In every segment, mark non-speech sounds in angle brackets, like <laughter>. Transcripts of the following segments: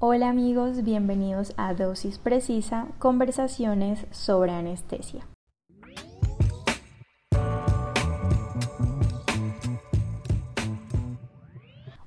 Hola amigos, bienvenidos a Dosis Precisa, conversaciones sobre anestesia.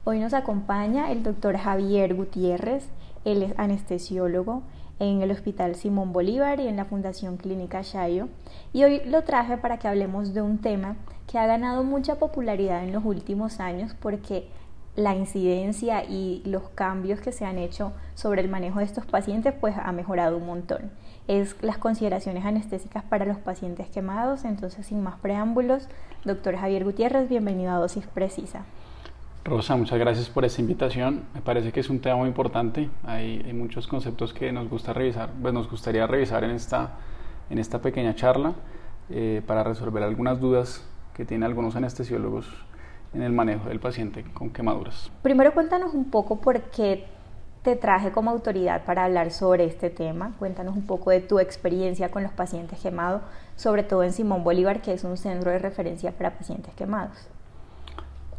Hoy nos acompaña el doctor Javier Gutiérrez, él es anestesiólogo en el Hospital Simón Bolívar y en la Fundación Clínica Shayo. Y hoy lo traje para que hablemos de un tema que ha ganado mucha popularidad en los últimos años porque la incidencia y los cambios que se han hecho sobre el manejo de estos pacientes pues ha mejorado un montón. Es las consideraciones anestésicas para los pacientes quemados, entonces sin más preámbulos, doctor Javier Gutiérrez, bienvenido a Dosis Precisa. Rosa, muchas gracias por esta invitación. Me parece que es un tema muy importante. Hay, muchos conceptos que nos gusta revisar, pues nos gustaría revisar en esta, en esta pequeña charla eh, para resolver algunas dudas que tienen algunos anestesiólogos en el manejo del paciente con quemaduras. Primero cuéntanos un poco por qué te traje como autoridad para hablar sobre este tema. Cuéntanos un poco de tu experiencia con los pacientes quemados, sobre todo en Simón Bolívar, que es un centro de referencia para pacientes quemados.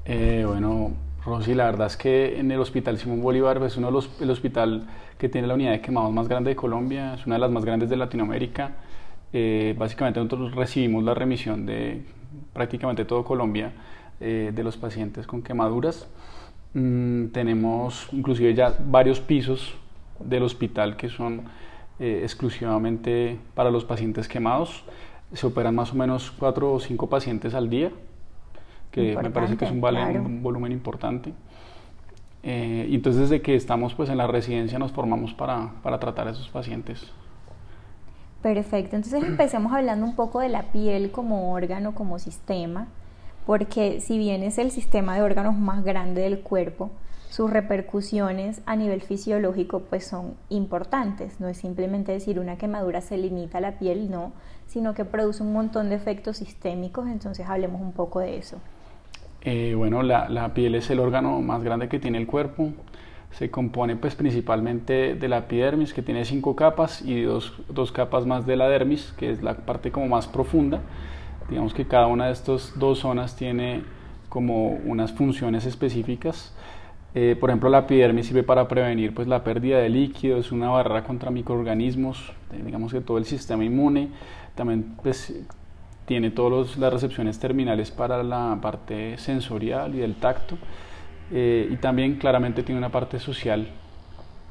Eh, bueno, Rosy, la verdad es que en el Hospital Simón Bolívar es uno de los, el hospital que tiene la unidad de quemados más grande de Colombia, es una de las más grandes de Latinoamérica. Eh, básicamente nosotros recibimos la remisión de prácticamente todo Colombia eh, de los pacientes con quemaduras. Mm, tenemos inclusive ya varios pisos del hospital que son eh, exclusivamente para los pacientes quemados. Se operan más o menos cuatro o cinco pacientes al día, que me parece que es un, un volumen importante. Eh, y entonces desde que estamos pues en la residencia nos formamos para, para tratar a esos pacientes. Perfecto, entonces empecemos hablando un poco de la piel como órgano, como sistema porque si bien es el sistema de órganos más grande del cuerpo, sus repercusiones a nivel fisiológico pues son importantes. No es simplemente decir una quemadura se limita a la piel, no, sino que produce un montón de efectos sistémicos, entonces hablemos un poco de eso. Eh, bueno, la, piel es el órgano más grande que tiene el cuerpo. Se compone pues principalmente de la epidermis que tiene cinco capas y dos, dos capas más de la dermis que es la parte como más profunda Digamos que cada una de estas dos zonas tiene como unas funciones específicas. Eh, por ejemplo, la epidermis sirve para prevenir pues, la pérdida de líquido, es una barrera contra microorganismos, eh, digamos que todo el sistema inmune, también pues, tiene todas las recepciones terminales para la parte sensorial y del tacto, eh, y también claramente tiene una parte social,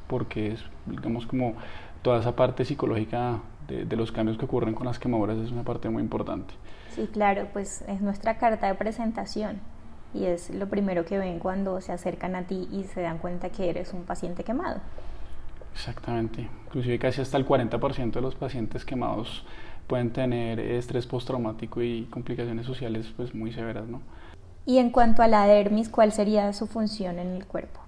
porque es, digamos, como toda esa parte psicológica de, de los cambios que ocurren con las quemaduras es una parte muy importante. Sí, claro, pues es nuestra carta de presentación y es lo primero que ven cuando se acercan a ti y se dan cuenta que eres un paciente quemado. Exactamente, inclusive casi hasta el 40% de los pacientes quemados pueden tener estrés postraumático y complicaciones sociales pues muy severas, ¿no? Y en cuanto a la dermis, ¿cuál sería su función en el cuerpo?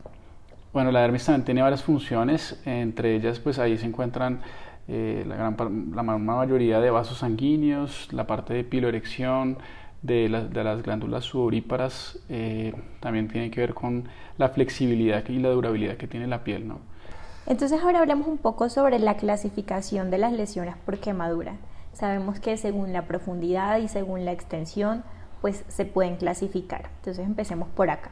Bueno, la dermis también tiene varias funciones, entre ellas pues ahí se encuentran eh, la, gran, la mayoría de vasos sanguíneos, la parte de piloerección, de, de las glándulas sudoríparas, eh, también tiene que ver con la flexibilidad y la durabilidad que tiene la piel. ¿no? Entonces ahora hablamos un poco sobre la clasificación de las lesiones por quemadura. Sabemos que según la profundidad y según la extensión, pues se pueden clasificar. Entonces empecemos por acá.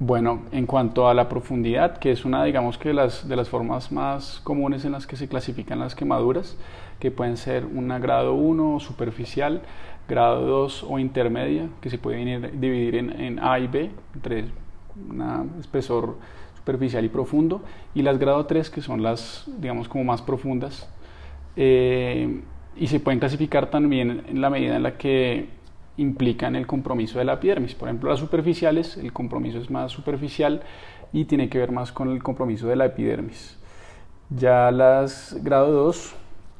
Bueno, en cuanto a la profundidad, que es una, digamos que las, de las formas más comunes en las que se clasifican las quemaduras, que pueden ser una grado 1 superficial, grado 2 o intermedia, que se pueden dividir en, A y B, entre un espesor superficial y profundo, y las grado 3, que son las, digamos, como más profundas, eh, y se pueden clasificar también en la medida en la que implican el compromiso de la epidermis. Por ejemplo, las superficiales, el compromiso es más superficial y tiene que ver más con el compromiso de la epidermis. Ya las grado 2,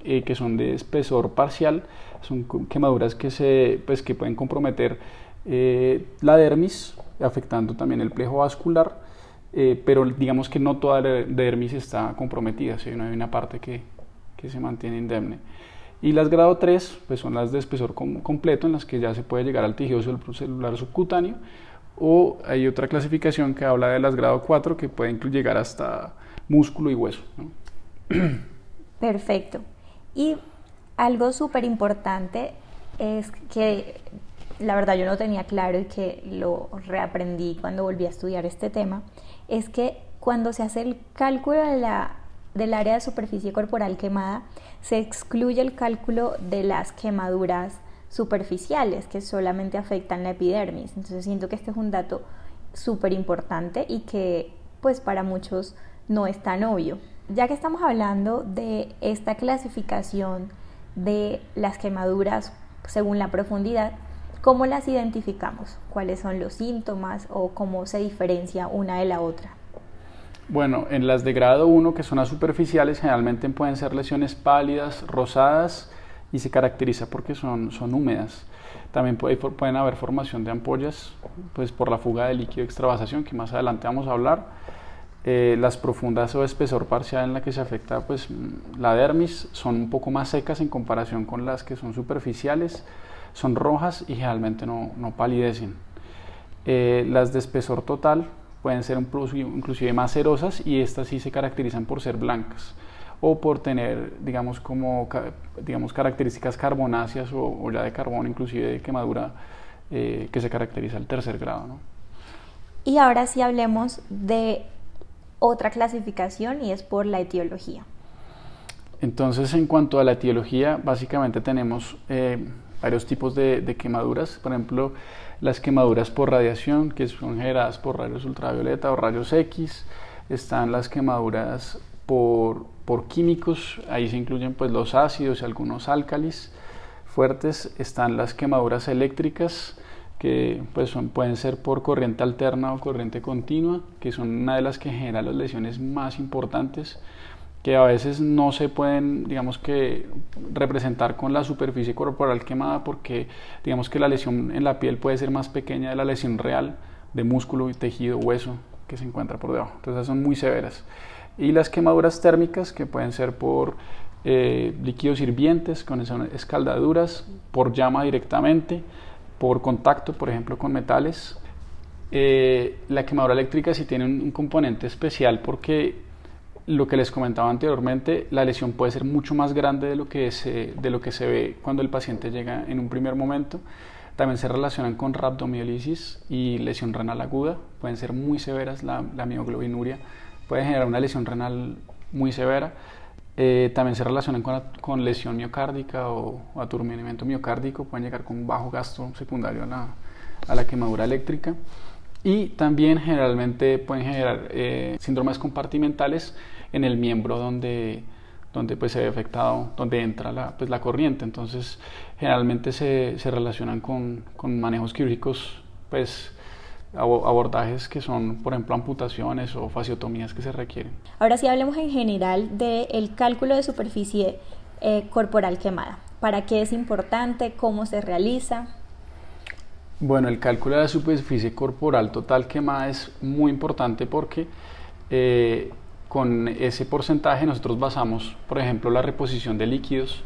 eh, que son de espesor parcial, son quemaduras que, se, pues, que pueden comprometer eh, la dermis, afectando también el plejo vascular, eh, pero digamos que no toda la dermis está comprometida, si hay una parte que, que se mantiene indemne. Y las grado 3 pues son las de espesor completo en las que ya se puede llegar al tejido celular subcutáneo o hay otra clasificación que habla de las grado 4 que pueden llegar hasta músculo y hueso. <clears throat> Perfecto. Y algo súper importante es que la verdad yo no tenía claro y que lo reaprendí cuando volví a estudiar este tema, es que cuando se hace el cálculo de la, del área de superficie corporal quemada, se excluye el cálculo de las quemaduras superficiales que solamente afectan la epidermis. Entonces siento que este es un dato súper importante y que pues para muchos no es tan obvio. Ya que estamos hablando de esta clasificación de las quemaduras según la profundidad, ¿cómo las identificamos? ¿Cuáles son los síntomas o cómo se diferencia una de la otra? Bueno, en las de grado 1, que son las superficiales, generalmente pueden ser lesiones pálidas, rosadas y se caracteriza porque son, son húmedas. También pueden haber formación de ampollas pues por la fuga de líquido de extravasación, que más adelante vamos a hablar. Eh, las profundas o espesor parcial en la que se afecta pues, la dermis son un poco más secas en comparación con las que son superficiales, son rojas y generalmente no, no palidecen. Eh, las de espesor total pueden ser inclusive más cerosas y estas sí se caracterizan por ser blancas o por tener, digamos, como, digamos, características carbonáceas o, ya de carbono, inclusive de quemadura, eh, que se caracteriza al tercer grado. ¿no? Y ahora sí hablemos de otra clasificación y es por la etiología. Entonces, en cuanto a la etiología, básicamente tenemos eh, varios tipos de, de, quemaduras. Por ejemplo, las quemaduras por radiación, que son generadas por rayos ultravioleta o rayos X. Están las quemaduras por, por químicos, ahí se incluyen pues los ácidos y algunos álcalis fuertes. Están las quemaduras eléctricas, que pues pueden ser por corriente alterna o corriente continua, que son una de las que generan las lesiones más importantes que a veces no se pueden, digamos que, representar con la superficie corporal quemada porque, digamos que la lesión en la piel puede ser más pequeña de la lesión real de músculo, y tejido, hueso que se encuentra por debajo. Entonces son muy severas. Y las quemaduras térmicas que pueden ser por eh, líquidos hirvientes, con escaldaduras, por llama directamente, por contacto, por ejemplo, con metales. Eh, la quemadura eléctrica sí tiene un componente especial porque lo que les comentaba anteriormente, la lesión puede ser mucho más grande de lo que se, de lo que se ve cuando el paciente llega en un primer momento. También se relacionan con rhabdomiolisis y lesión renal aguda. Pueden ser muy severas, la, la mioglobinuria puede generar una lesión renal muy severa. Eh, también se relacionan con, con lesión miocárdica o, o, aturdimiento miocárdico. Pueden llegar con bajo gasto secundario a la, a la quemadura eléctrica. Y también generalmente pueden generar eh, síndromes compartimentales en el miembro donde, donde pues, se ve afectado, donde entra la, pues, la corriente. Entonces, generalmente se, se relacionan con, con, manejos quirúrgicos, pues abordajes que son, por ejemplo, amputaciones o fasciotomías que se requieren. Ahora sí hablemos en general del cálculo de superficie eh, corporal quemada. ¿Para qué es importante? ¿Cómo se realiza? Bueno, el cálculo de la superficie corporal total quemada es muy importante porque eh, con ese porcentaje nosotros basamos, por ejemplo, la reposición de líquidos.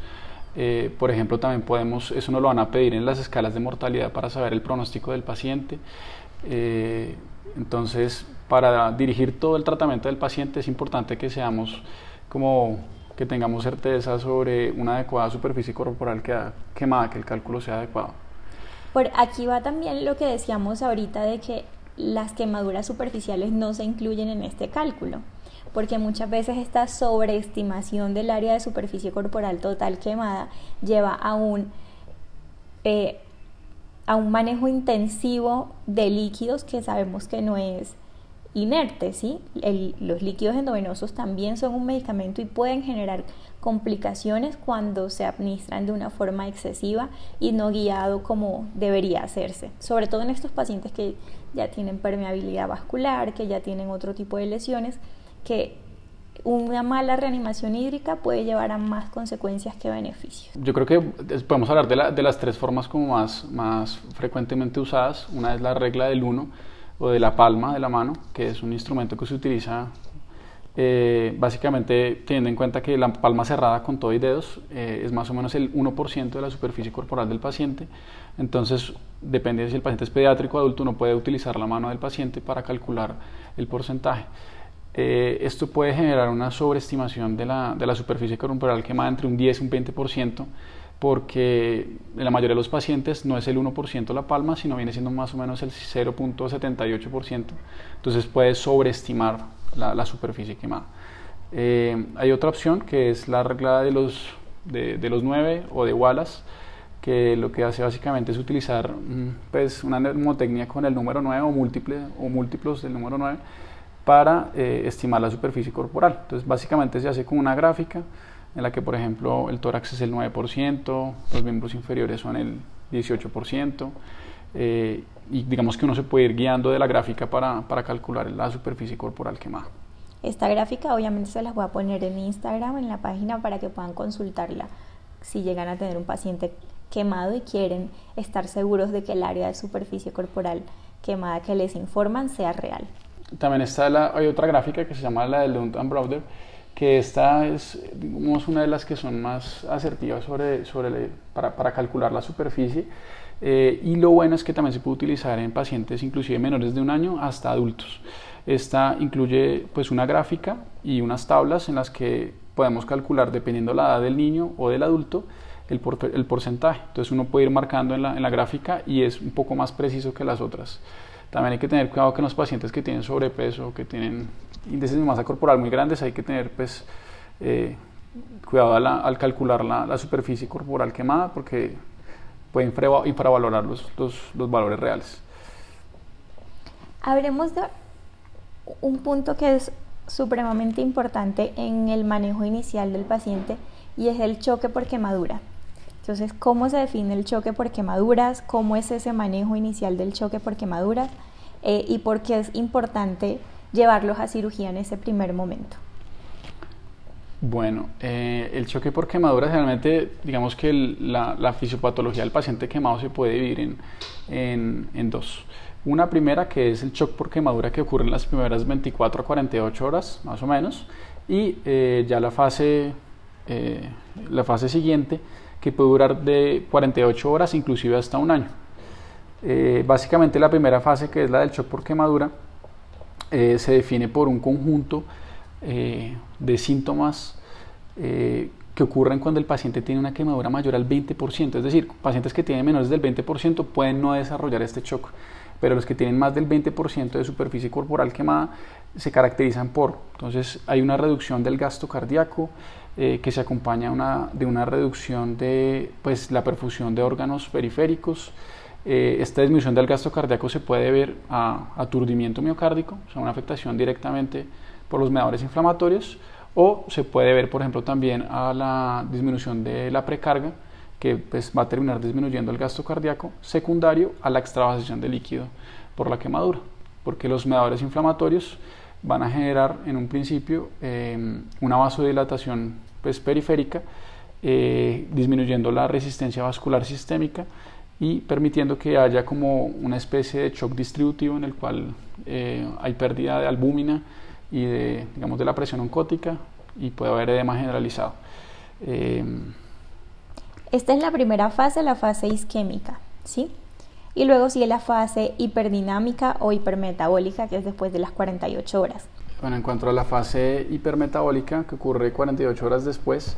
Eh, por ejemplo, también podemos, eso nos lo van a pedir en las escalas de mortalidad para saber el pronóstico del paciente. Eh, entonces, para dirigir todo el tratamiento del paciente es importante que seamos como que tengamos certeza sobre una adecuada superficie corporal quemada, que el cálculo sea adecuado. Por aquí va también lo que decíamos ahorita de que las quemaduras superficiales no se incluyen en este cálculo, porque muchas veces esta sobreestimación del área de superficie corporal total quemada lleva a un, eh, a un manejo intensivo de líquidos que sabemos que no es inerte, ¿sí? los líquidos endovenosos también son un medicamento y pueden generar complicaciones cuando se administran de una forma excesiva y no guiado como debería hacerse, sobre todo en estos pacientes que ya tienen permeabilidad vascular, que ya tienen otro tipo de lesiones, que una mala reanimación hídrica puede llevar a más consecuencias que beneficios. Yo creo que podemos hablar de, de las tres formas como más, más frecuentemente usadas. Una es la regla del 1 o de la palma de la mano, que es un instrumento que se utiliza eh, básicamente teniendo en cuenta que la palma cerrada con todo y dedos eh, es más o menos el 1% de la superficie corporal del paciente. Entonces, depende de si el paciente es pediátrico o adulto, uno puede utilizar la mano del paciente para calcular el porcentaje. Eh, esto puede generar una sobreestimación de la, de la superficie corporal quemada entre un 10 y un 20%, porque en la mayoría de los pacientes no es el 1% la palma, sino viene siendo más o menos el 0.78%. Entonces puede sobreestimar la, superficie quemada. Eh, hay otra opción que es la regla de los, de, los 9 o de Wallace, que lo que hace básicamente es utilizar mm, pues, una mnemotecnia con el número 9 o, múltiple, o múltiplos del número 9 para eh, estimar la superficie corporal. Entonces básicamente se hace con una gráfica en la que por ejemplo el tórax es el 9%, los miembros inferiores son el 18%, eh, y digamos que uno se puede ir guiando de la gráfica para, para calcular la superficie corporal quemada. Esta gráfica obviamente se las voy a poner en Instagram, en la página, para que puedan consultarla si llegan a tener un paciente quemado y quieren estar seguros de que el área de superficie corporal quemada que les informan sea real. También está la, hay otra gráfica que se llama la de Lund and Browder, que esta es una de las que son más asertivas sobre, para, calcular la superficie. Eh, y lo bueno es que también se puede utilizar en pacientes inclusive menores de un año hasta adultos. Esta incluye pues una gráfica y unas tablas en las que podemos calcular dependiendo la edad del niño o del adulto el, porcentaje. Entonces uno puede ir marcando en la, en la, gráfica y es un poco más preciso que las otras. También hay que tener cuidado que los pacientes que tienen sobrepeso, que tienen índices de masa corporal muy grandes, hay que tener pues eh, cuidado al, calcular la, superficie corporal quemada porque pueden infravalorar los, los, los valores reales. Hablemos de un punto que es supremamente importante en el manejo inicial del paciente y es el choque por quemadura. Entonces, ¿cómo se define el choque por quemaduras? ¿Cómo es ese manejo inicial del choque por quemaduras? Eh, ¿Y por qué es importante llevarlos a cirugía en ese primer momento? Bueno, eh, el choque por quemaduras realmente, digamos que la, fisiopatología del paciente quemado se puede dividir en, en, dos. Una primera que es el choque por quemadura que ocurre en las primeras 24 a 48 horas, más o menos, y eh, ya la fase, la fase siguiente que puede durar de 48 horas, inclusive hasta un año. Eh, básicamente la primera fase, que es la del shock por quemadura, eh, se define por un conjunto eh, de síntomas que ocurren cuando el paciente tiene una quemadura mayor al 20%, es decir, pacientes que tienen menores del 20% pueden no desarrollar este shock, pero los que tienen más del 20% de superficie corporal quemada se caracterizan por, entonces hay una reducción del gasto cardíaco, eh, que se acompaña de una reducción de pues, la perfusión de órganos periféricos. Eh, esta disminución del gasto cardíaco se puede ver a aturdimiento miocárdico, o sea, una afectación directamente por los mediadores inflamatorios, o se puede ver, por ejemplo, también a la disminución de la precarga, que pues, va a terminar disminuyendo el gasto cardíaco, secundario a la extravasación de líquido por la quemadura, porque los mediadores inflamatorios van a generar en un principio eh, una vasodilatación pues, periférica, eh, disminuyendo la resistencia vascular sistémica y permitiendo que haya como una especie de shock distributivo en el cual eh, hay pérdida de albúmina y de, digamos, de la presión oncótica y puede haber edema generalizado. Eh, Esta es la primera fase, la fase isquémica, ¿sí? Y luego sigue la fase hiperdinámica o hipermetabólica, que es después de las 48 horas. Bueno, en cuanto a la fase hipermetabólica, que ocurre 48 horas después,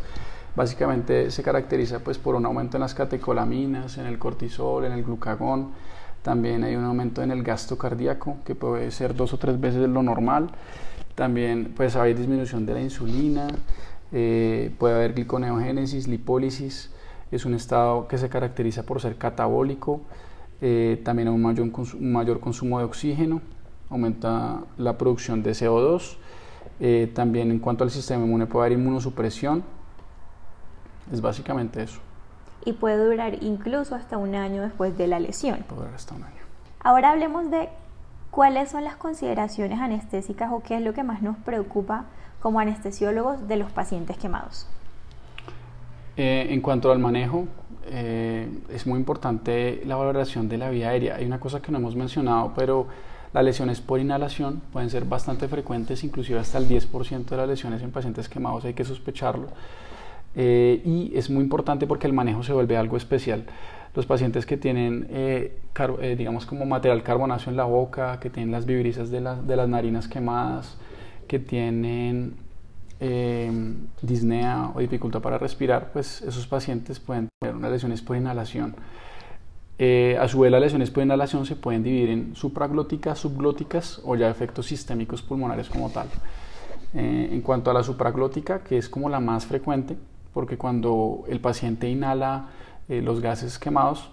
básicamente se caracteriza pues, por un aumento en las catecolaminas, en el cortisol, en el glucagón. También hay un aumento en el gasto cardíaco, que puede ser dos o tres veces lo normal. También pues, hay disminución de la insulina, eh, puede haber gliconeogénesis, lipólisis. Es un estado que se caracteriza por ser catabólico. Eh, también hay un mayor, consumo de oxígeno aumenta la producción de CO2. Eh, también en cuanto al sistema inmune puede haber inmunosupresión. Es básicamente eso. Y puede durar incluso hasta un año después de la lesión. Puede durar hasta un año. Ahora hablemos de cuáles son las consideraciones anestésicas o qué es lo que más nos preocupa como anestesiólogos de los pacientes quemados. Eh, en cuanto al manejo, eh, es muy importante la valoración de la vía aérea. Hay una cosa que no hemos mencionado, pero las lesiones por inhalación pueden ser bastante frecuentes, inclusive hasta el 10% de las lesiones en pacientes quemados hay que sospecharlo. Eh, y es muy importante porque el manejo se vuelve algo especial. Los pacientes que tienen, eh, eh, digamos, como material carbonáceo en la boca, que tienen las vibrisas de, de las narinas quemadas, que tienen disnea o dificultad para respirar, pues esos pacientes pueden tener unas lesiones por inhalación Eh, a su vez, las lesiones por inhalación se pueden dividir en supraglóticas, subglóticas o ya efectos sistémicos pulmonares como tal. En cuanto a la supraglótica, que es como la más frecuente, porque cuando el paciente inhala eh, los gases quemados,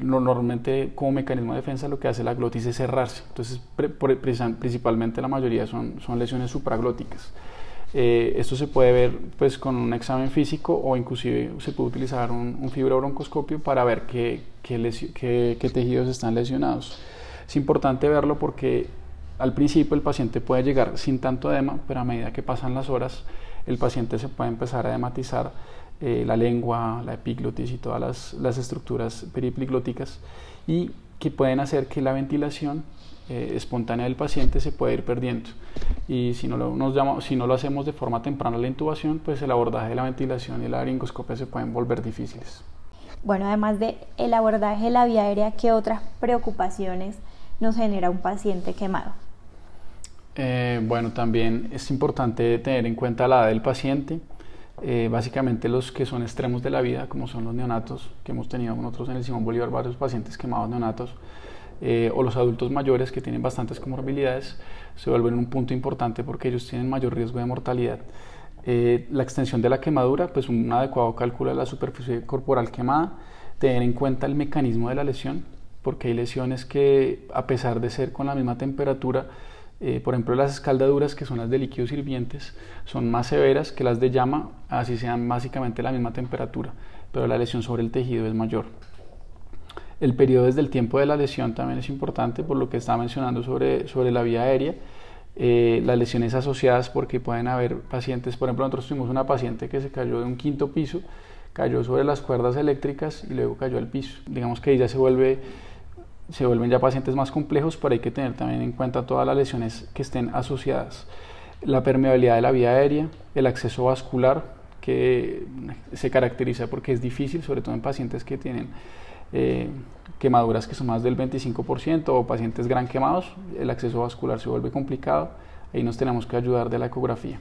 normalmente como mecanismo de defensa lo que hace la glotis es cerrarse. Entonces, principalmente la mayoría son, son lesiones supraglóticas. Eh, esto se puede ver pues, con un examen físico o inclusive se puede utilizar un, un fibrobroncoscopio para ver qué, qué, qué, tejidos están lesionados. Es importante verlo porque al principio el paciente puede llegar sin tanto edema, pero a medida que pasan las horas el paciente se puede empezar a edematizar eh, la lengua, la epiglotis y todas las, las estructuras peripliglóticas y que pueden hacer que la ventilación eh, espontánea del paciente se puede ir perdiendo. Y si no, lo, hacemos de forma temprana la intubación, pues el abordaje de la ventilación y la laringoscopia se pueden volver difíciles. Bueno, además de el abordaje de la vía aérea, ¿qué otras preocupaciones nos genera un paciente quemado? Eh, bueno, también es importante tener en cuenta la edad del paciente. Eh, básicamente los que son extremos de la vida, como son los neonatos, que hemos tenido nosotros en el Simón Bolívar varios pacientes quemados neonatos, eh, o los adultos mayores que tienen bastantes comorbilidades se vuelven un punto importante porque ellos tienen mayor riesgo de mortalidad. Eh, la extensión de la quemadura, pues un adecuado cálculo de la superficie corporal quemada, tener en cuenta el mecanismo de la lesión, porque hay lesiones que a pesar de ser con la misma temperatura, eh, por ejemplo las escaldaduras que son las de líquidos hirvientes son más severas que las de llama, así sean básicamente la misma temperatura, pero la lesión sobre el tejido es mayor. El periodo desde el tiempo de la lesión también es importante por lo que estaba mencionando sobre, sobre la vía aérea. Eh, las lesiones asociadas porque pueden haber pacientes, por ejemplo nosotros tuvimos una paciente que se cayó de un quinto piso, cayó sobre las cuerdas eléctricas y luego cayó al piso. Digamos que ya se vuelve se vuelven ya pacientes más complejos, pero hay que tener también en cuenta todas las lesiones que estén asociadas. La permeabilidad de la vía aérea, el acceso vascular, que se caracteriza porque es difícil, sobre todo en pacientes que tienen eh, quemaduras que son más del 25% o pacientes gran quemados, el acceso vascular se vuelve complicado, ahí nos tenemos que ayudar de la ecografía.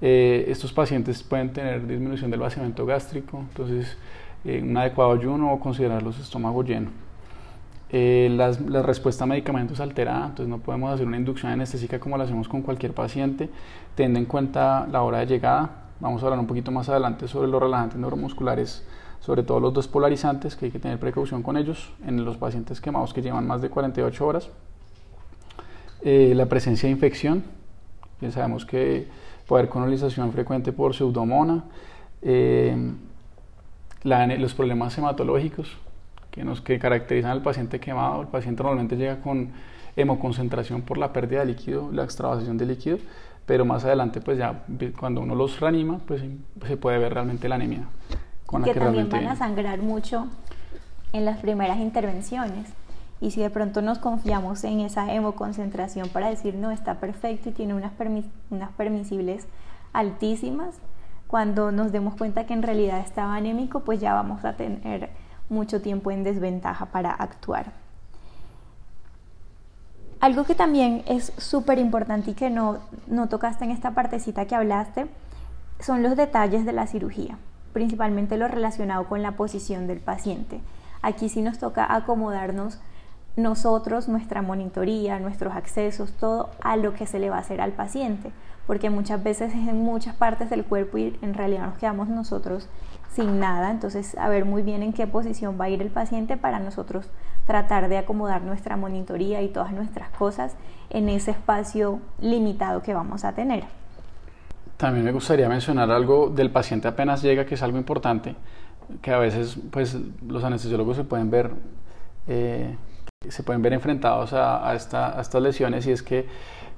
Eh, estos pacientes pueden tener disminución del vaciamiento gástrico, entonces eh, un adecuado ayuno o considerarlos estómago lleno. la respuesta a medicamentos alterada, entonces no podemos hacer una inducción anestésica como la hacemos con cualquier paciente, teniendo en cuenta la hora de llegada. Vamos a hablar un poquito más adelante sobre los relajantes neuromusculares sobre todo los dos polarizantes, que hay que tener precaución con ellos en los pacientes quemados que llevan más de 48 horas. Eh, la presencia de infección, ya sabemos que puede haber colonización frecuente por pseudomona. Eh, los problemas hematológicos que, nos, que caracterizan al paciente quemado. El paciente normalmente llega con hemoconcentración por la pérdida de líquido, la extravasación de líquido, pero más adelante, pues ya cuando uno los reanima, pues se puede ver realmente la anemia que, también van a sangrar mucho en las primeras intervenciones. Y si de pronto nos confiamos en esa hemoconcentración para decir, no, está perfecto y tiene unas, unas permisibles altísimas, cuando nos demos cuenta que en realidad estaba anémico, pues ya vamos a tener mucho tiempo en desventaja para actuar. Algo que también es súper importante y que no, no tocaste en esta partecita que hablaste son los detalles de la cirugía principalmente lo relacionado con la posición del paciente. Aquí sí nos toca acomodarnos nosotros, nuestra monitoría, nuestros accesos, todo a lo que se le va a hacer al paciente, porque muchas veces es en muchas partes del cuerpo y en realidad nos quedamos nosotros sin nada, entonces a ver muy bien en qué posición va a ir el paciente para nosotros tratar de acomodar nuestra monitoría y todas nuestras cosas en ese espacio limitado que vamos a tener. También me gustaría mencionar algo del paciente apenas llega, que es algo importante, que a veces pues, los anestesiólogos se pueden ver, eh, se pueden ver enfrentados a, estas lesiones y es que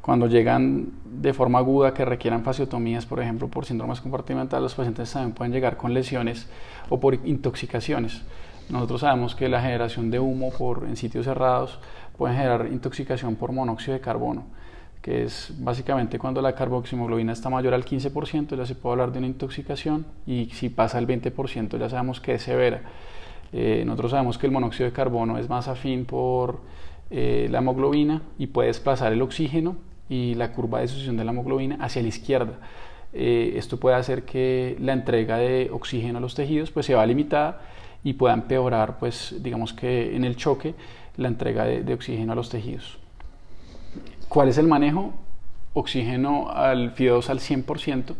cuando llegan de forma aguda que requieran fasiotomías, por ejemplo, por síndromes compartimentales, los pacientes también pueden llegar con lesiones o por intoxicaciones. Nosotros sabemos que la generación de humo por, en sitios cerrados puede generar intoxicación por monóxido de carbono que es básicamente cuando la carboximoglobina está mayor al 15%, ya se puede hablar de una intoxicación y si pasa el 20% ya sabemos que es severa. Eh, nosotros sabemos que el monóxido de carbono es más afín por eh, la hemoglobina y puede desplazar el oxígeno y la curva de sucesión de la hemoglobina hacia la izquierda. Eh, esto puede hacer que la entrega de oxígeno a los tejidos pues se va limitada y pueda empeorar, pues digamos que en el choque, la entrega de, oxígeno a los tejidos. ¿Cuál es el manejo? Oxígeno al FIO2 al 100%,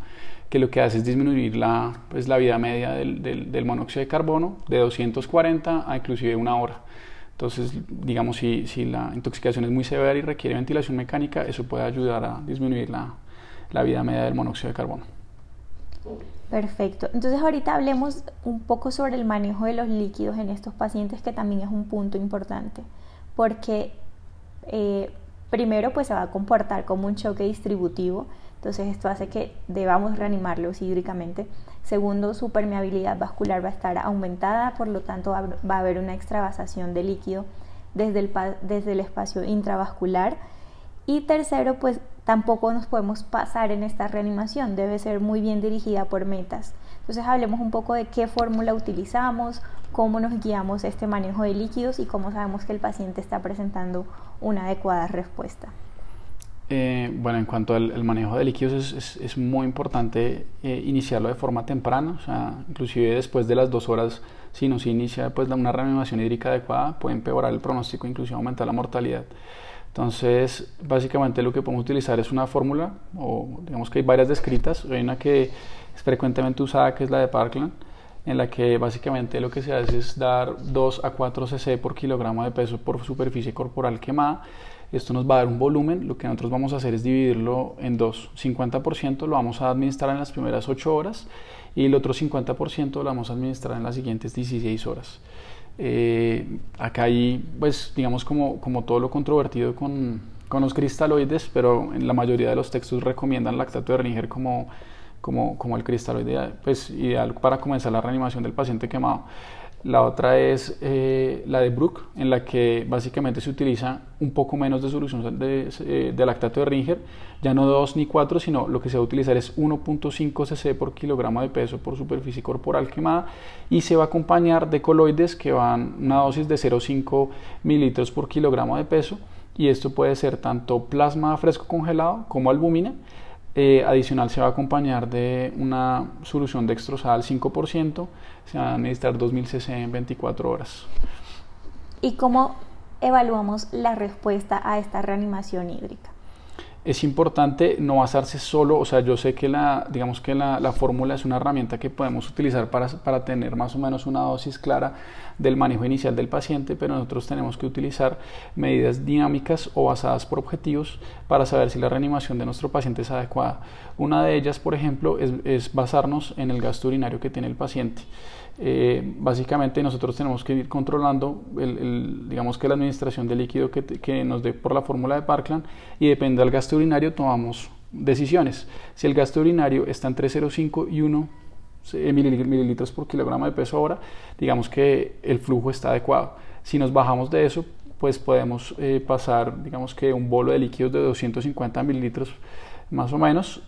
que lo que hace es disminuir la, pues, la vida media del, del, monóxido de carbono de 240 a inclusive una hora. Entonces, digamos, si, si, la intoxicación es muy severa y requiere ventilación mecánica, eso puede ayudar a disminuir la, la vida media del monóxido de carbono. Perfecto. Entonces ahorita hablemos un poco sobre el manejo de los líquidos en estos pacientes, que también es un punto importante, porque eh, primero pues se va a comportar como un choque distributivo, entonces esto hace que debamos reanimarlos hídricamente. Segundo, su permeabilidad vascular va a estar aumentada, por lo tanto va a haber una extravasación de líquido desde el, desde el espacio intravascular. Y tercero, pues tampoco nos podemos pasar en esta reanimación, debe ser muy bien dirigida por metas. Entonces hablemos un poco de qué fórmula utilizamos, cómo nos guiamos este manejo de líquidos y cómo sabemos que el paciente está presentando una adecuada respuesta. Eh, bueno, en cuanto al manejo de líquidos es, muy importante eh, iniciarlo de forma temprana, o sea, inclusive después de las dos horas, si no se inicia pues, una reanimación hídrica adecuada, puede empeorar el pronóstico, inclusive aumentar la mortalidad. Entonces, básicamente lo que podemos utilizar es una fórmula, o digamos que hay varias descritas. Hay una que es frecuentemente usada, que es la de Parkland, en la que básicamente lo que se hace es dar 2 a 4 cc por kilogramo de peso por superficie corporal quemada. Esto nos va a dar un volumen. Lo que nosotros vamos a hacer es dividirlo en dos. 50% lo vamos a administrar en las primeras 8 horas y el otro 50% lo vamos a administrar en las siguientes 16 horas. Eh, acá hay, pues, digamos, como, como todo lo controvertido con, con, los cristaloides, pero en la mayoría de los textos recomiendan lactato de Ringer como, como, como el cristaloide pues, ideal para comenzar la reanimación del paciente quemado. La otra es eh, la de Brook, en la que básicamente se utiliza un poco menos de solución de, eh, lactato de Ringer, ya no 2 ni 4, sino lo que se va a utilizar es 1.5 cc por kilogramo de peso por superficie corporal quemada. Y se va a acompañar de coloides que van una dosis de 0.5 mililitros por kilogramo de peso. Y esto puede ser tanto plasma fresco congelado como albúmina eh, adicional se va a acompañar de una solución dextrosada al 5%, se va a administrar 2000 cc en 24 horas. ¿Y cómo evaluamos la respuesta a esta reanimación hídrica? Es importante no basarse solo, o sea, yo sé que la, digamos que la, la fórmula es una herramienta que podemos utilizar para, para, tener más o menos una dosis clara del manejo inicial del paciente, pero nosotros tenemos que utilizar medidas dinámicas o basadas por objetivos para saber si la reanimación de nuestro paciente es adecuada. Una de ellas, por ejemplo, es, es basarnos en el gasto urinario que tiene el paciente. Eh, básicamente nosotros tenemos que ir controlando el, digamos que la administración de líquido que, que, nos dé por la fórmula de Parkland y depende del gasto urinario tomamos decisiones. Si el gasto urinario está entre 0,5 y 1 eh, mililitros por kilogramo de peso hora, digamos que el flujo está adecuado. Si nos bajamos de eso, pues podemos eh, pasar, digamos que un bolo de líquidos de 250 mililitros más o menos.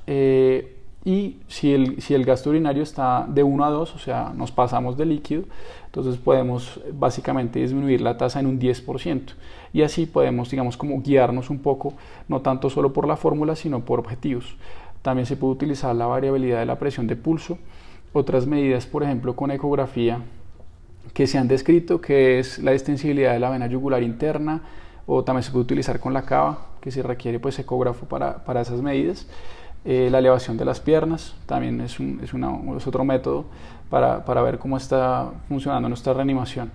Y si el, si el gasto urinario está de 1 a 2, o sea, nos pasamos de líquido, entonces podemos básicamente disminuir la tasa en un 10%. Y así podemos, digamos, como guiarnos un poco, no tanto solo por la fórmula, sino por objetivos. También se puede utilizar la variabilidad de la presión de pulso. Otras medidas, por ejemplo, con ecografía, que se han descrito, que es la extensibilidad de la vena yugular interna, o también se puede utilizar con la cava, que se requiere pues ecógrafo para, para esas medidas. Eh, la elevación de las piernas también es, un, es, otro método para, para, ver cómo está funcionando nuestra reanimación.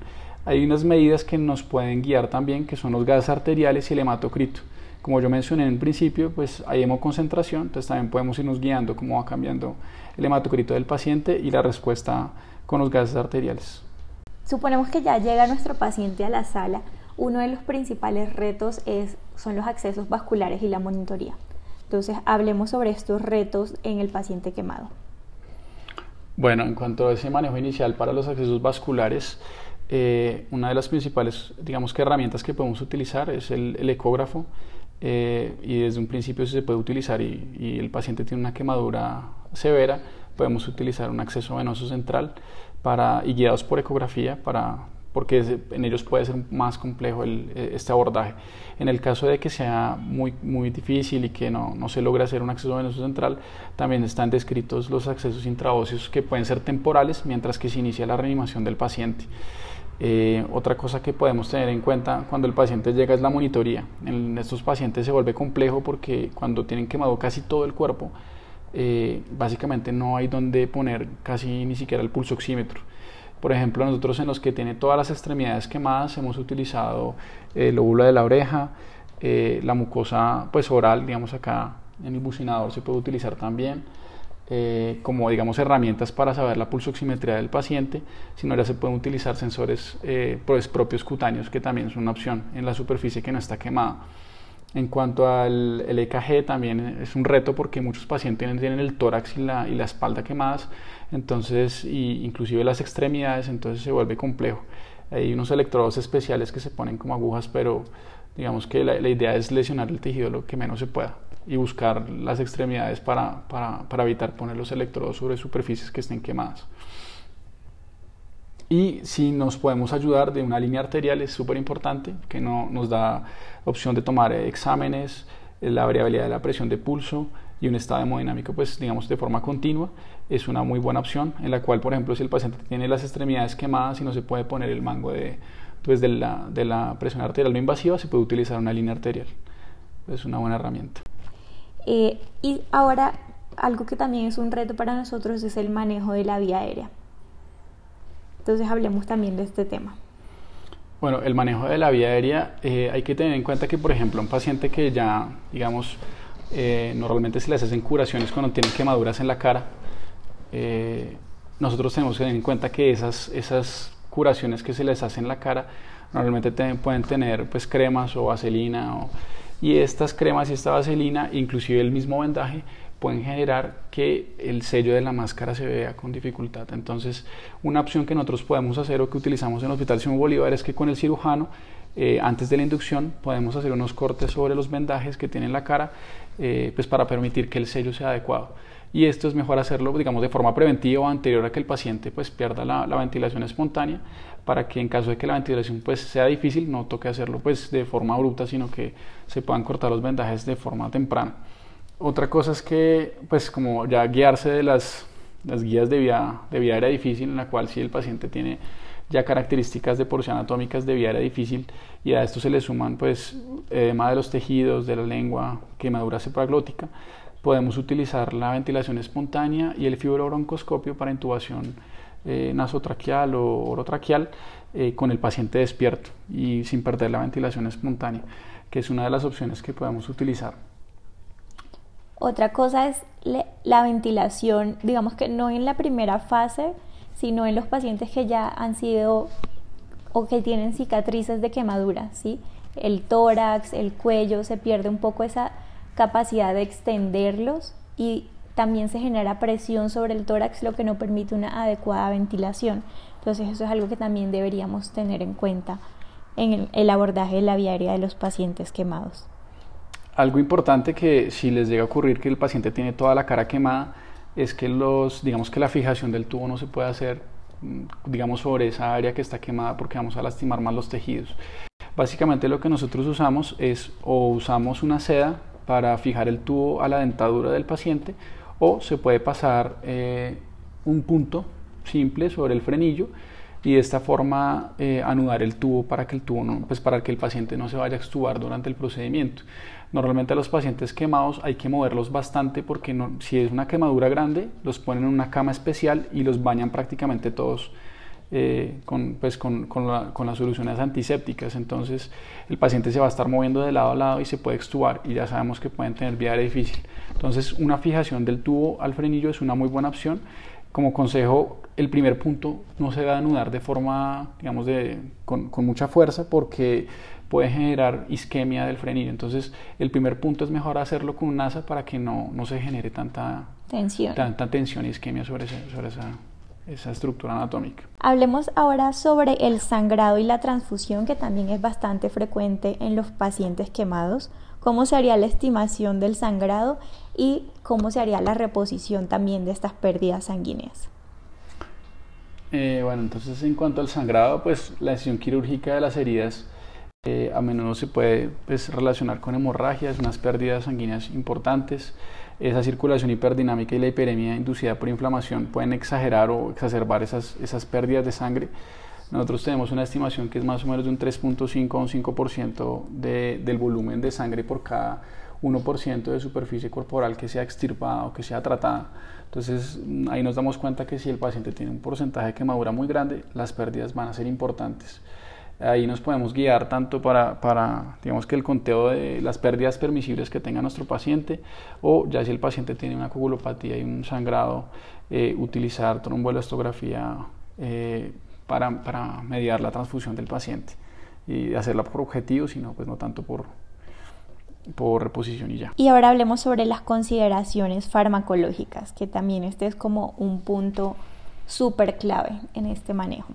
Hay unas medidas que nos pueden guiar también, que son los gases arteriales y el hematocrito. Como yo mencioné en principio, pues hay hemoconcentración, entonces también podemos irnos guiando cómo va cambiando el hematocrito del paciente y la respuesta con los gases arteriales. Suponemos que ya llega nuestro paciente a la sala. Uno de los principales retos es, son los accesos vasculares y la monitoría. Entonces, hablemos sobre estos retos en el paciente quemado. Bueno, en cuanto a ese manejo inicial para los accesos vasculares, eh, una de las principales, digamos que herramientas que podemos utilizar es el, ecógrafo eh, y desde un principio si se puede utilizar y, el paciente tiene una quemadura severa, podemos utilizar un acceso venoso central para, y guiados por ecografía para, porque en ellos puede ser más complejo eh, este abordaje. En el caso de que sea muy, muy difícil y que no, no se logre hacer un acceso venoso central, también están descritos los accesos intraóseos que pueden ser temporales mientras que se inicia la reanimación del paciente. Eh, otra cosa que podemos tener en cuenta cuando el paciente llega es la monitoría. En estos pacientes se vuelve complejo porque cuando tienen quemado casi todo el cuerpo, eh, básicamente no hay donde poner casi ni siquiera el pulso oxímetro. Por ejemplo, nosotros en los que tiene todas las extremidades quemadas hemos utilizado el lóbulo de la oreja, eh, la mucosa pues oral, digamos acá en el bucinador se puede utilizar también. Eh, como digamos herramientas para saber la pulsoximetría del paciente, sino ya se pueden utilizar sensores eh, pues, propios cutáneos que también es una opción en la superficie que no está quemada. En cuanto al EKG también es un reto porque muchos pacientes tienen el tórax y la, y la espalda quemadas, entonces y inclusive las extremidades, entonces se vuelve complejo. Hay unos electrodos especiales que se ponen como agujas, pero digamos que la, la idea es lesionar el tejido lo que menos se pueda y buscar las extremidades para, para, para evitar poner los electrodos sobre superficies que estén quemadas. Y si nos podemos ayudar de una línea arterial es súper importante, que no, nos da opción de tomar exámenes, eh, la variabilidad de la presión de pulso y un estado hemodinámico, pues digamos de forma continua, es una muy buena opción, en la cual, por ejemplo, si el paciente tiene las extremidades quemadas y no se puede poner el mango de, pues, de, la, de la presión arterial no invasiva, se puede utilizar una línea arterial. Es una buena herramienta. Eh, y ahora, algo que también es un reto para nosotros es el manejo de la vía aérea. Entonces hablemos también de este tema. Bueno, el manejo de la vía aérea, eh, hay que tener en cuenta que, por ejemplo, un paciente que ya, digamos, eh, normalmente se les hacen curaciones cuando tienen quemaduras en la cara, nosotros tenemos que tener en cuenta que esas, esas curaciones que se les hacen en la cara normalmente pueden tener pues cremas o vaselina o y estas cremas y esta vaselina, inclusive el mismo vendaje, pueden generar que el sello de la máscara se vea con dificultad. Entonces, una opción que nosotros podemos hacer o que utilizamos en el Hospital Simón Bolívar es que con el cirujano, eh, antes de la inducción, podemos hacer unos cortes sobre los vendajes que tiene la cara, eh, pues para permitir que el sello sea adecuado y esto es mejor hacerlo digamos de forma preventiva o anterior a que el paciente pues pierda la, ventilación espontánea para que en caso de que la ventilación pues sea difícil no toque hacerlo pues de forma bruta sino que se puedan cortar los vendajes de forma temprana otra cosa es que pues como ya guiarse de las, las guías de vía, de vía aérea difícil en la cual si el paciente tiene ya características de porción anatómicas de vía aérea difícil y a esto se le suman pues edema de los tejidos, de la lengua, quemadura supraglótica, podemos utilizar la ventilación espontánea y el fibrobroncoscopio para intubación eh, nasotraqueal o orotraqueal eh, con el paciente despierto y sin perder la ventilación espontánea, que es una de las opciones que podemos utilizar. Otra cosa es la ventilación, digamos que no en la primera fase, sino en los pacientes que ya han sido o que tienen cicatrices de quemadura, ¿sí? El tórax, el cuello, se pierde un poco esa capacidad de extenderlos y también se genera presión sobre el tórax, lo que no permite una adecuada ventilación. Entonces eso es algo que también deberíamos tener en cuenta en el, abordaje de la vía aérea de los pacientes quemados. Algo importante que si les llega a ocurrir que el paciente tiene toda la cara quemada es que los digamos que la fijación del tubo no se puede hacer mm, digamos sobre esa área que está quemada porque vamos a lastimar más los tejidos. Básicamente lo que nosotros usamos es o usamos una seda para fijar el tubo a la dentadura del paciente o se puede pasar eh, un punto simple sobre el frenillo y de esta forma eh, anudar el tubo para que el tubo no, pues para que el paciente no se vaya a extubar durante el procedimiento. Normalmente a los pacientes quemados hay que moverlos bastante porque si es una quemadura grande los ponen en una cama especial y los bañan prácticamente todos eh, con, pues con, con, las soluciones antisépticas. Entonces el paciente se va a estar moviendo de lado a lado y se puede extubar y ya sabemos que pueden tener vía difícil. Entonces una fijación del tubo al frenillo es una muy buena opción. Como consejo, el primer punto no se va a anudar de forma, digamos, de, con, con mucha fuerza porque puede generar isquemia del frenillo. Entonces, el primer punto es mejor hacerlo con un asa para que no, no se genere tanta tensión, tanta tensión y isquemia sobre, sobre esa esa estructura anatómica. Hablemos ahora sobre el sangrado y la transfusión, que también es bastante frecuente en los pacientes quemados. ¿Cómo se haría la estimación del sangrado y cómo se haría la reposición también de estas pérdidas sanguíneas? Eh, bueno, entonces en cuanto al sangrado, pues la decisión quirúrgica de las heridas eh, a menudo se puede pues, relacionar con hemorragias, unas pérdidas sanguíneas importantes. Esa circulación hiperdinámica y la hiperemia inducida por inflamación pueden exagerar o exacerbar esas, esas pérdidas de sangre. Nosotros tenemos una estimación que es más o menos de un 3.5 a un 5% de, del volumen de sangre por cada 1% de superficie corporal que sea extirpada o que sea tratada. Entonces ahí nos damos cuenta que si el paciente tiene un porcentaje de quemadura muy grande, las pérdidas van a ser importantes. Ahí nos podemos guiar tanto para, para, digamos que el conteo de las pérdidas permisibles que tenga nuestro paciente o ya si el paciente tiene una coagulopatía y un sangrado, eh, utilizar tromboelastografía eh, para, para mediar la transfusión del paciente y hacerla por objetivo, sino pues no tanto por, por reposición y ya. Y ahora hablemos sobre las consideraciones farmacológicas, que también este es como un punto súper clave en este manejo.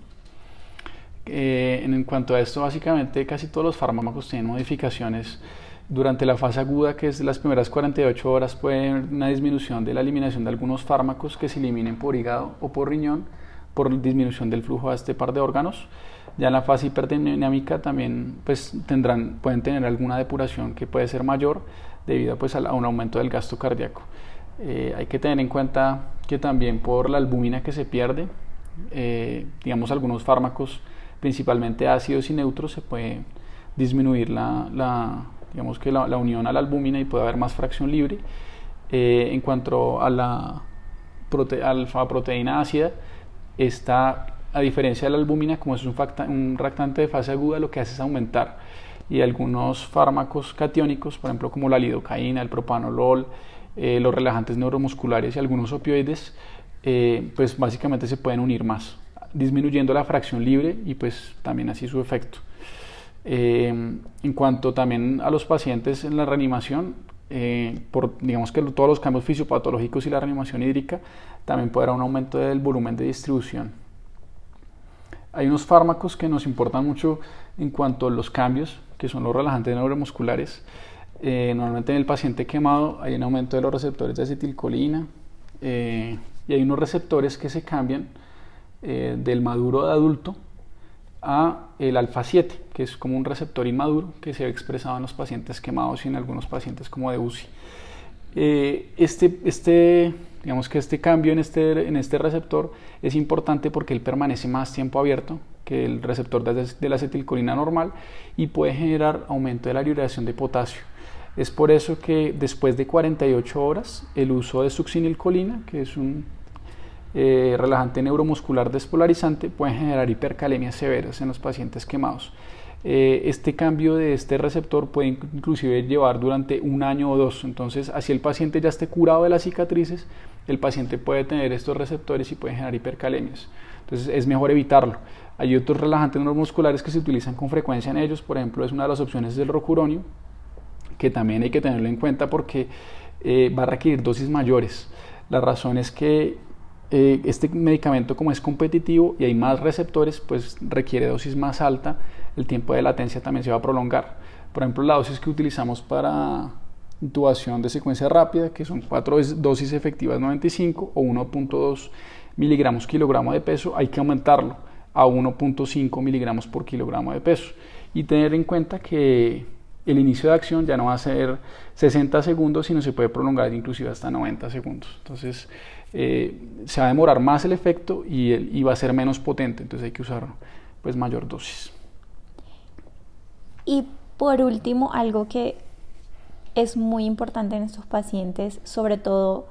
Eh, en cuanto a esto, básicamente casi todos los fármacos tienen modificaciones. Durante la fase aguda, que es las primeras 48 horas, puede haber una disminución de la eliminación de algunos fármacos que se eliminen por hígado o por riñón por disminución del flujo a este par de órganos. Ya en la fase hiperdinámica también pues, tendrán, pueden tener alguna depuración que puede ser mayor debido pues, a, un aumento del gasto cardíaco. Eh, hay que tener en cuenta que también por la albúmina que se pierde, eh, digamos algunos fármacos, principalmente ácidos y neutros, se puede disminuir la, digamos que la, unión a la albúmina y puede haber más fracción libre. Eh, en cuanto a la alfa proteína ácida, está a diferencia de la albúmina, como es un, un reactante de fase aguda, lo que hace es aumentar. Y algunos fármacos catiónicos, por ejemplo, como la lidocaína, el propanolol, eh, los relajantes neuromusculares y algunos opioides, eh, pues básicamente se pueden unir más, disminuyendo la fracción libre y pues también así su efecto. Eh, en cuanto también a los pacientes en la reanimación, por digamos que todos los cambios fisiopatológicos y la reanimación hídrica, también puede haber un aumento del volumen de distribución hay unos fármacos que nos importan mucho en cuanto a los cambios, que son los relajantes neuromusculares. Eh, normalmente en el paciente quemado hay un aumento de los receptores de acetilcolina eh, y hay unos receptores que se cambian eh, del maduro de adulto a el alfa 7, que es como un receptor inmaduro que se ve expresado en los pacientes quemados y en algunos pacientes como de UCI. este, este Digamos que este cambio en este, en este receptor es importante porque él permanece más tiempo abierto que el receptor de la acetilcolina normal y puede generar aumento de la liberación de potasio. Es por eso que después de 48 horas el uso de succinilcolina, que es un eh, relajante neuromuscular despolarizante, puede generar hipercalemias severas en los pacientes quemados. Eh, este cambio de este receptor puede inclusive llevar durante un año o dos. Entonces, así el paciente ya esté curado de las cicatrices, el paciente puede tener estos receptores y puede generar hipercalemias. Entonces, es mejor evitarlo. Hay otros relajantes neuromusculares que se utilizan con frecuencia en ellos, por ejemplo, es una de las opciones del rocuronio, que también hay que tenerlo en cuenta porque eh, va a requerir dosis mayores. La razón es que eh, este medicamento como es competitivo y hay más receptores, pues requiere dosis más alta, el tiempo de latencia también se va a prolongar. Por ejemplo, la dosis que utilizamos para intubación de secuencia rápida, que son cuatro dosis efectivas 95 o 1.2 miligramos kilogramo de peso, hay que aumentarlo a 1.5 miligramos por kilogramo de peso y tener en cuenta que el inicio de acción ya no va a ser 60 segundos, sino se puede prolongar inclusive hasta 90 segundos. Entonces, eh, se va a demorar más el efecto y, va a ser menos potente, entonces hay que usar pues mayor dosis. Y por último, algo que es muy importante en estos pacientes, sobre todo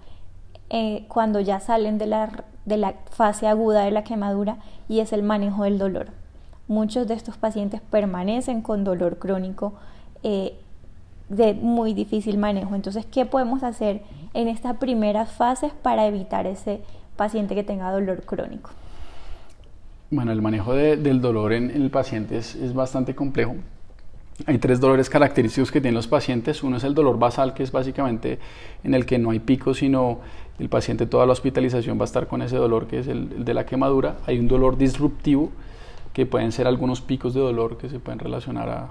eh, cuando ya salen de la, fase aguda de la quemadura, y es el manejo del dolor. Muchos de estos pacientes permanecen con dolor crónico eh, de muy difícil manejo. Entonces, ¿qué podemos hacer en estas primeras fases para evitar ese paciente que tenga dolor crónico? Bueno, el manejo del dolor en, el paciente es, bastante complejo. Hay tres dolores característicos que tienen los pacientes. Uno es el dolor basal, que es básicamente en el que no hay pico, sino el paciente toda la hospitalización va a estar con ese dolor que es el, de la quemadura. Hay un dolor disruptivo, que pueden ser algunos picos de dolor que se pueden relacionar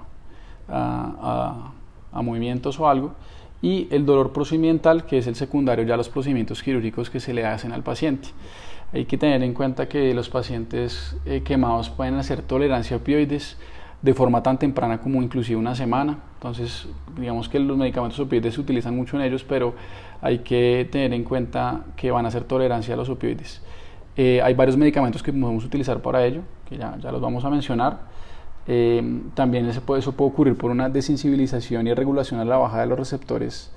a movimientos o algo, y el dolor procedimental, que es el secundario ya a los procedimientos quirúrgicos que se le hacen al paciente. Hay que tener en cuenta que los pacientes eh, quemados pueden hacer tolerancia a opioides de forma tan temprana como inclusive una semana. Entonces, digamos que los medicamentos opioides se utilizan mucho en ellos, pero hay que tener en cuenta que van a hacer tolerancia a los opioides. Eh, hay varios medicamentos que podemos utilizar para ello, que ya, ya los vamos a mencionar. Eh, también eso puede, eso puede ocurrir por una desensibilización y regulación a la baja de los receptores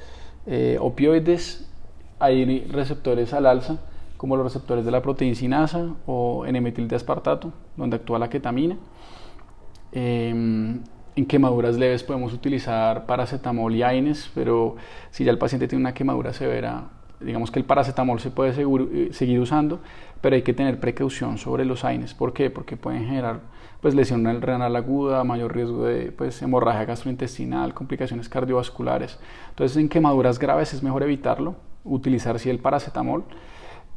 opioides. Hay receptores al alza como los receptores de la proteincinasa o N-metil de aspartato, donde actúa la ketamina. Em, en quemaduras leves podemos utilizar paracetamol y AINES, pero si ya el paciente tiene una quemadura severa, digamos que el paracetamol se puede eh, seguir usando, pero hay que tener precaución sobre los AINES. ¿Por qué? Porque pueden generar pues, lesión renal aguda, mayor riesgo de pues, hemorragia gastrointestinal, complicaciones cardiovasculares. Entonces, en quemaduras graves es mejor evitarlo, utilizar si el paracetamol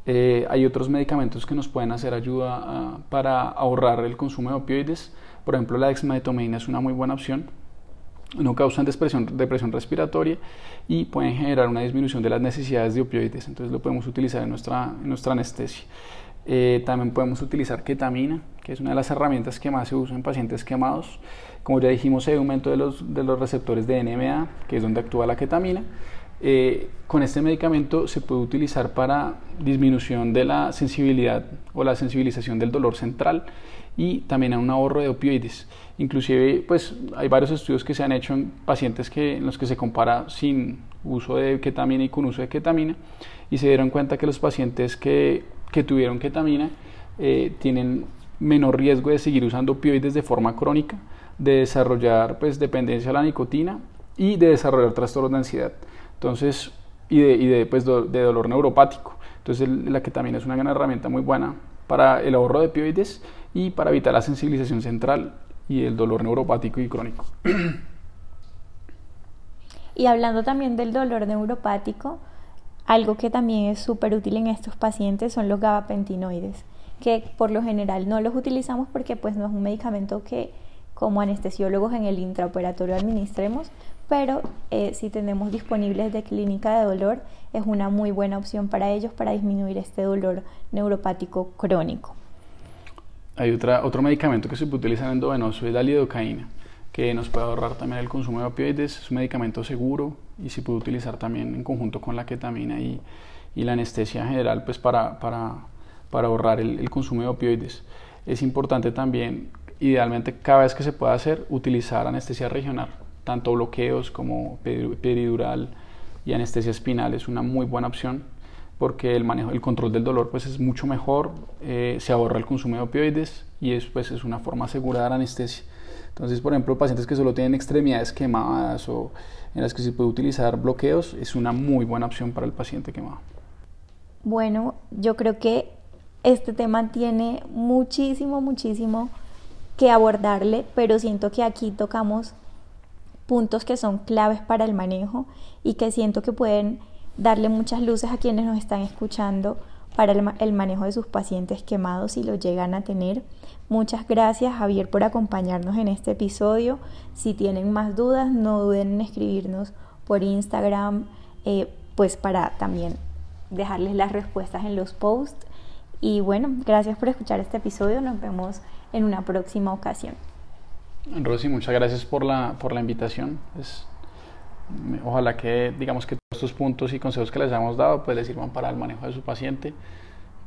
eh, hay otros medicamentos que nos pueden hacer ayuda ah, para ahorrar el consumo de opioides. Por ejemplo, la dexmedetomidina es una muy buena opción. No causan depresión, respiratoria y pueden generar una disminución de las necesidades de opioides. Entonces lo podemos utilizar en nuestra, anestesia. Eh, también podemos utilizar ketamina, que es una de las herramientas que más se usa en pacientes quemados. Como ya dijimos, hay aumento de los, receptores de NMA, que es donde actúa la ketamina. Eh, con este medicamento se puede utilizar para disminución de la sensibilidad o la sensibilización del dolor central y también a un ahorro de opioides. Inclusive, pues hay varios estudios que se han hecho en pacientes que, en los que se compara sin uso de ketamina y con uso de ketamina y se dieron cuenta que los pacientes que, que tuvieron ketamina eh, tienen menor riesgo de seguir usando opioides de forma crónica, de desarrollar pues, dependencia a la nicotina y de desarrollar trastornos de ansiedad. Entonces, y de, y de, pues, de dolor neuropático. Entonces, la ketamina es una gran herramienta muy buena para el ahorro de opioides y para evitar la sensibilización central y el dolor neuropático y crónico. Y hablando también del dolor neuropático, algo que también es súper útil en estos pacientes son los gabapentinoides, que por lo general no los utilizamos porque pues no es un medicamento que como anestesiólogos en el intraoperatorio administremos, pero eh, si tenemos disponibles de clínica de dolor, es una muy buena opción para ellos para disminuir este dolor neuropático crónico. Hay otra, otro medicamento que se puede utilizar en endovenoso, es la lidocaína, que nos puede ahorrar también el consumo de opioides, es un medicamento seguro y se puede utilizar también en conjunto con la ketamina y, y la anestesia general pues para, para, para ahorrar el, el consumo de opioides. Es importante también, idealmente cada vez que se pueda hacer, utilizar anestesia regional. Tanto bloqueos como peridural y anestesia espinal es una muy buena opción porque el manejo, el control del dolor pues es mucho mejor, eh, se ahorra el consumo de opioides y es, pues, es una forma segura de dar anestesia. Entonces, por ejemplo, pacientes que solo tienen extremidades quemadas o en las que se puede utilizar bloqueos, es una muy buena opción para el paciente quemado. Bueno, yo creo que este tema tiene muchísimo, muchísimo que abordarle, pero siento que aquí tocamos puntos que son claves para el manejo y que siento que pueden darle muchas luces a quienes nos están escuchando para el, manejo de sus pacientes quemados si lo llegan a tener. Muchas gracias Javier por acompañarnos en este episodio. Si tienen más dudas, no duden en escribirnos por Instagram, eh, pues para también dejarles las respuestas en los posts. Y bueno, gracias por escuchar este episodio. Nos vemos en una próxima ocasión. Rosy, muchas gracias por la, por la invitación. Es, ojalá que, digamos que todos estos puntos y consejos que les hemos dado, pues les sirvan para el manejo de su paciente.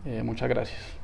Eh, muchas gracias.